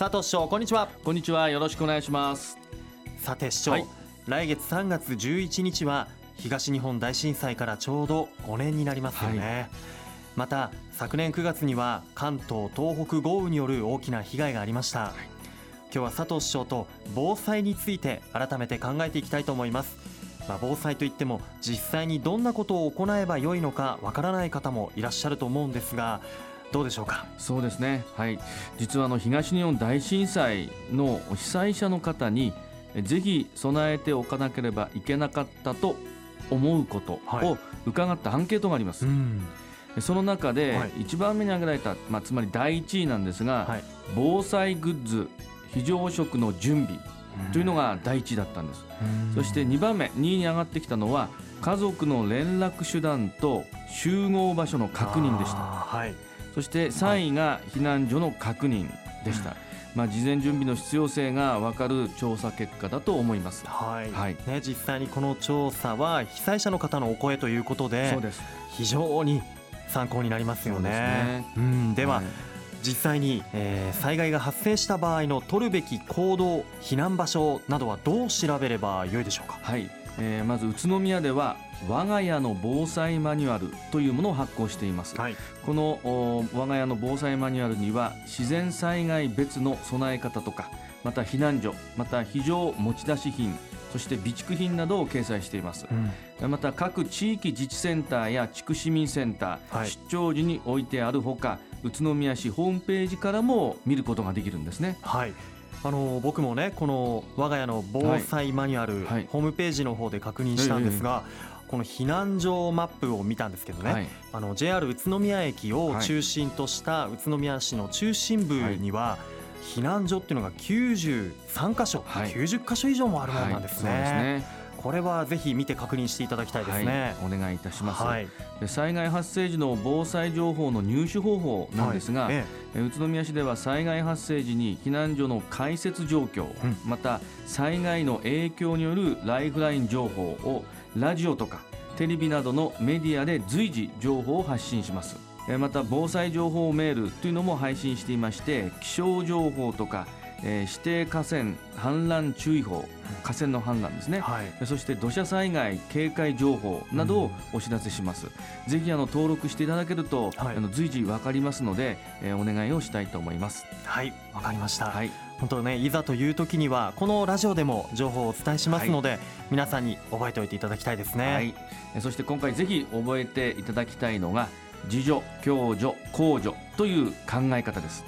佐藤市長こんにちは。こんにちは。よろしくお願いします。さて市長、はい。来月3月11日は東日本大震災からちょうど5年になりますよね、また昨年9月には関東東北豪雨による大きな被害がありました、今日は佐藤市長と防災について改めて考えていきたいと思います。まあ、防災といっても実際にどんなことを行えばよいのかわからない方もいらっしゃると思うんですがどうでしょうか？そうですね。はい。実はあの東日本大震災の被災者の方にえぜひ備えておかなければいけなかったと思うことはい。を伺ったアンケートがあります、ん。その中ではい。一番目に挙げられた、まあ、つまり第1位なんですが、はい。防災グッズ非常食の準備というのが第1位だったんです。そして2番目2位に上がってきたのは家族の連絡手段と集合場所の確認でした。はいそして3位が避難所の確認でした、まあ、事前準備の必要性が分かる調査結果だと思います。はい、はい。ね、実際にこの調査は被災者の方のお声ということでそうです。非常に参考になりますよね。そううん、では、はい。実際に、えー災害が発生した場合の取るべき行動避難場所などはどう調べればよいでしょうか？はい、えーまず宇都宮では我が家の防災マニュアルというものを発行しています、はい、このお我が家の防災マニュアルには自然災害別の備え方とかまた避難所また非常持ち出し品そして備蓄品などを掲載しています。また各地域自治センターや地区市民センター、はい。出張時に置いてあるほか宇都宮市ホームページからも見ることができるんですね。はいあの僕もねこの我が家の防災マニュアル、はい。ホームページの方で確認したんですが、この避難所マップを見たんですけどね、はい。あの JR 宇都宮駅を中心とした宇都宮市の中心部には避難所っていうのが93箇所、はい。90箇所以上もあるものなんですね,、はいそうですねこれはぜひ見て確認していただきたいですね。はい、お願いいたします、はい、で災害発生時の防災情報の入手方法なんですが、はいええ。宇都宮市では災害発生時に避難所の開設状況、うん。また災害の影響によるライフライン情報をラジオとかテレビなどのメディアで随時情報を発信します。えまた防災情報メールというのも配信していまして気象情報とか、えー指定河川氾濫注意報河川の氾濫ですね。えはい。そして土砂災害警戒情報などをお知らせします、ぜひあの登録していただけると、はい。あの随時わかりますので、えーお願いをしたいと思います。はい、わかりました。はい。本当ね、いざという時にはこのラジオでも情報をお伝えしますので、皆さんに覚えておいていただきたいですね。はい、えーそして今回ぜひ覚えていただきたいのが自助共助公助という考え方です。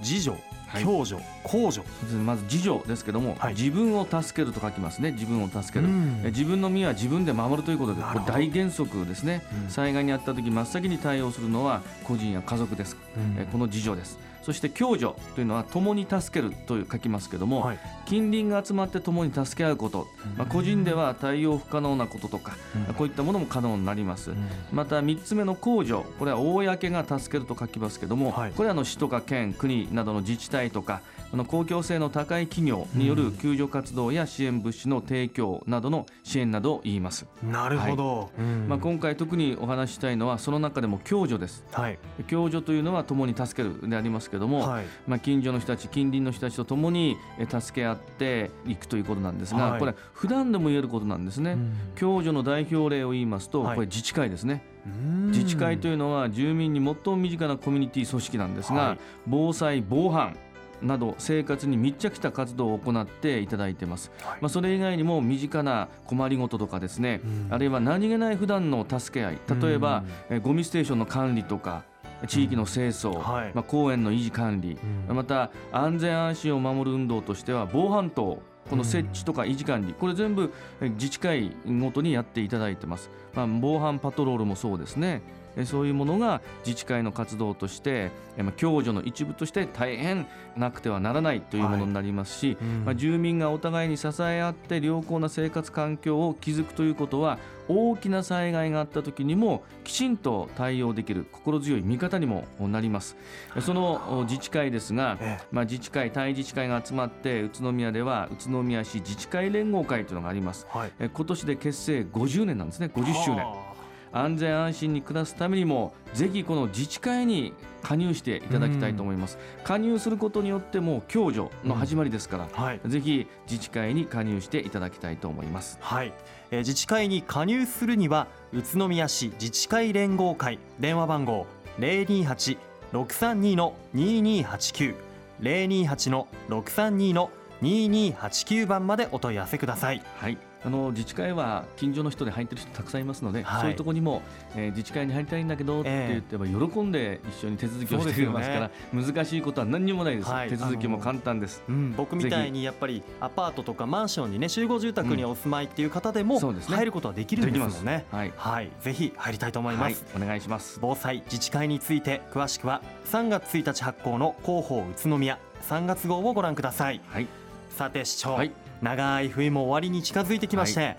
自助、はい共助、公助。まず自助ですけども、はい。自分を助けると書きますね。自分を助ける、うん。え自分の身は自分で守るということでこれ大原則ですね、うん。災害にあった時真っ先に対応するのは個人や家族です、うん。えこの自助ですそして共助というのは共に助けるという書きますけども、はい。近隣が集まって共に助け合うこと、まあ、個人では対応不可能なこととか、うん。こういったものも可能になります、また3つ目の公助これは公が助けると書きますけども、はい。これはあの市とか県国などの自治体とかあの公共性の高い企業による救助活動や支援物資の提供などの支援などを言います、なるほど。うん。まあ、今回特にお話ししたいのはその中でも共助です。はい、共助というのは共に助けるでありますけども、はい、まあ、近所の人たち近隣の人たちと共にえ助け合っていくということなんですが、はい。これ普段でも言えることなんですね、うん。共助の代表例を言いますと、はい。これ自治会ですね。うん。自治会というのは住民に最も身近なコミュニティ組織なんですが、はい。防災防犯など生活に密着した活動を行っていただいています、はい。まあ、それ以外にも身近な困りごととかですね、うん。あるいは何気ない普段の助け合い例えば、えゴミステーションの管理とか地域の清掃、はい。まあ、公園の維持管理、うん。また安全安心を守る運動としては防犯灯この設置とか維持管理これ全部え自治会ごとにやっていただいてます、まあ、防犯パトロールもそうですね。えそういうものが自治会の活動として共助の一部として大変なくてはならないというものになりますし、うん。まあ、住民がお互いに支え合って良好な生活環境を築くということは大きな災害があった時にもきちんと対応できる心強い味方にもなります。そのお自治会ですが、えまあ、自治会対自治会が集まって宇都宮では宇都宮市自治会連合会というのがあります。はい。え今年で結成50年なんですね。50周年は安全安心に暮らすためにもぜひこの自治会に加入していただきたいと思います、加入することによっても共助の始まりですから、はい。ぜひ自治会に加入していただきたいと思います。はい、えー自治会に加入するには宇都宮市自治会連合会電話番号028-632の2289 028の632の2289番までお問い合わせください。はいあの自治会は近所の人で入ってる人たくさんいますので、はい。そういうところにも、えー自治会に入りたいんだけどってええ。言ってば喜んで一緒に手続きをしてくれますから難しいことは何にもないです、はい。手続きも簡単です、うん、僕みたいにやっぱりアパートとかマンションにね集合住宅にお住まいっていう方でもそうですね。入ることはできるんですもんね。はい、はい、ぜひ入りたいと思います。はい、お願いします。防災自治会について詳しくは3月1日発行の広報宇都宮。3月号をご覧ください。はい。さて市長、はい長い冬も終わりに近づいてきまして、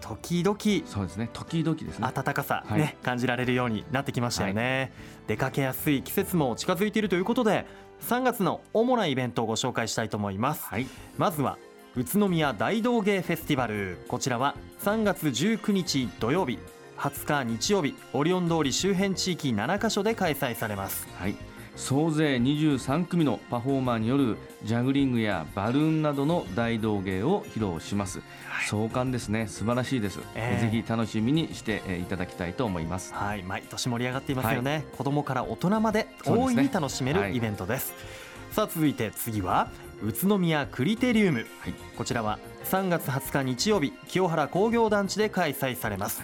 時々そうですね。時々ですね。暖かさ、ねはい。感じられるようになってきましたよね、出かけやすい季節も近づいているということで3月の主なイベントをご紹介したいと思います、はい。まずは宇都宮大道芸フェスティバル。こちらは3月19日土曜日20日日曜日オリオン通り周辺地域7カ所で開催されます。はい総勢23組のパフォーマーによるジャグリングやバルーンなどの大道芸を披露します、壮観ですね。素晴らしいです、ええ。ぜひ楽しみにしてえーいただきたいと思います。はい。毎年盛り上がっていますよね、子供から大人まで大いに楽しめるイベントです。さあ続いて次は宇都宮クリテリウム、はい。こちらは3月20日日曜日清原工業団地で開催されます、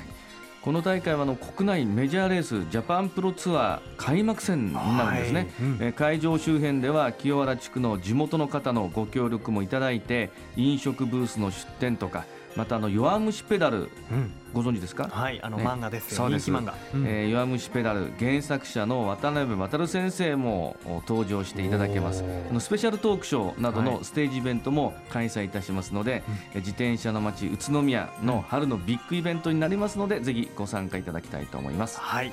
この大会はあの国内メジャーレースジャパンプロツアー開幕戦になるんですね、はい。うん。えー会場周辺では清原地区の地元の方のご協力もいただいて飲食ブースの出店とかまたあの弱虫ペダルうん。ご存知ですか、はいあのね。漫画です。よ、そうです。人気漫画、うん。えー弱虫ペダル原作者の渡辺渡先生もお登場していただけます。おー。あのスペシャルトークショーなどはい。のステージイベントも開催いたしますので、えー自転車の街宇都宮の春のビッグイベントになりますのでぜひご参加いただきたいと思います。はい。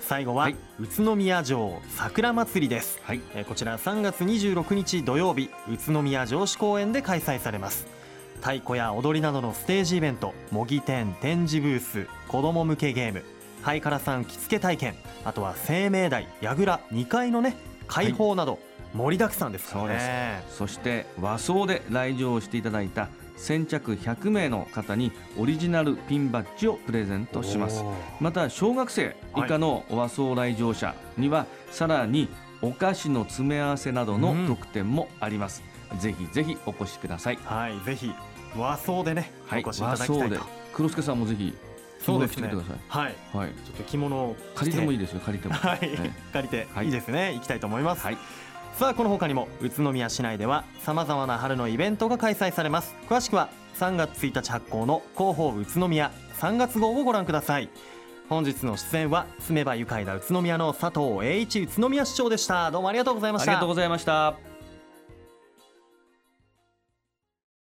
最後は、はい。宇都宮城桜祭りです、はい。えーこちら3月26日土曜日宇都宮城址公園で開催されます太鼓や踊りなどのステージイベント模擬店展示ブース子ども向けゲームハイカラさん着付け体験あとは生命台櫓2階のね開放など、盛りだくさんですからね。そして和装で来場していただいた先着100名の方にオリジナルピンバッジをプレゼントします。また小学生以下の和装来場者にはさらにお菓子の詰め合わせなどのうん特典もあります、ぜひぜひお越しください。はいぜひ。和装でね、はいお越しいただきたいと。黒助さんもぜひそうですね着てきてください。はい。はい。ちょっと着物を着借りてもいいですよ借りても。はい、え借りて、はい。いいですね。行きたいと思います、はい。さあこの他にも宇都宮市内ではさまざまな春のイベントが開催されます。詳しくは3月1日発行の広報宇都宮。3月号をご覧ください。本日の出演は住めば愉快な宇都宮の佐藤栄一宇都宮市長でした。どうもありがとうございました。ありがとうございました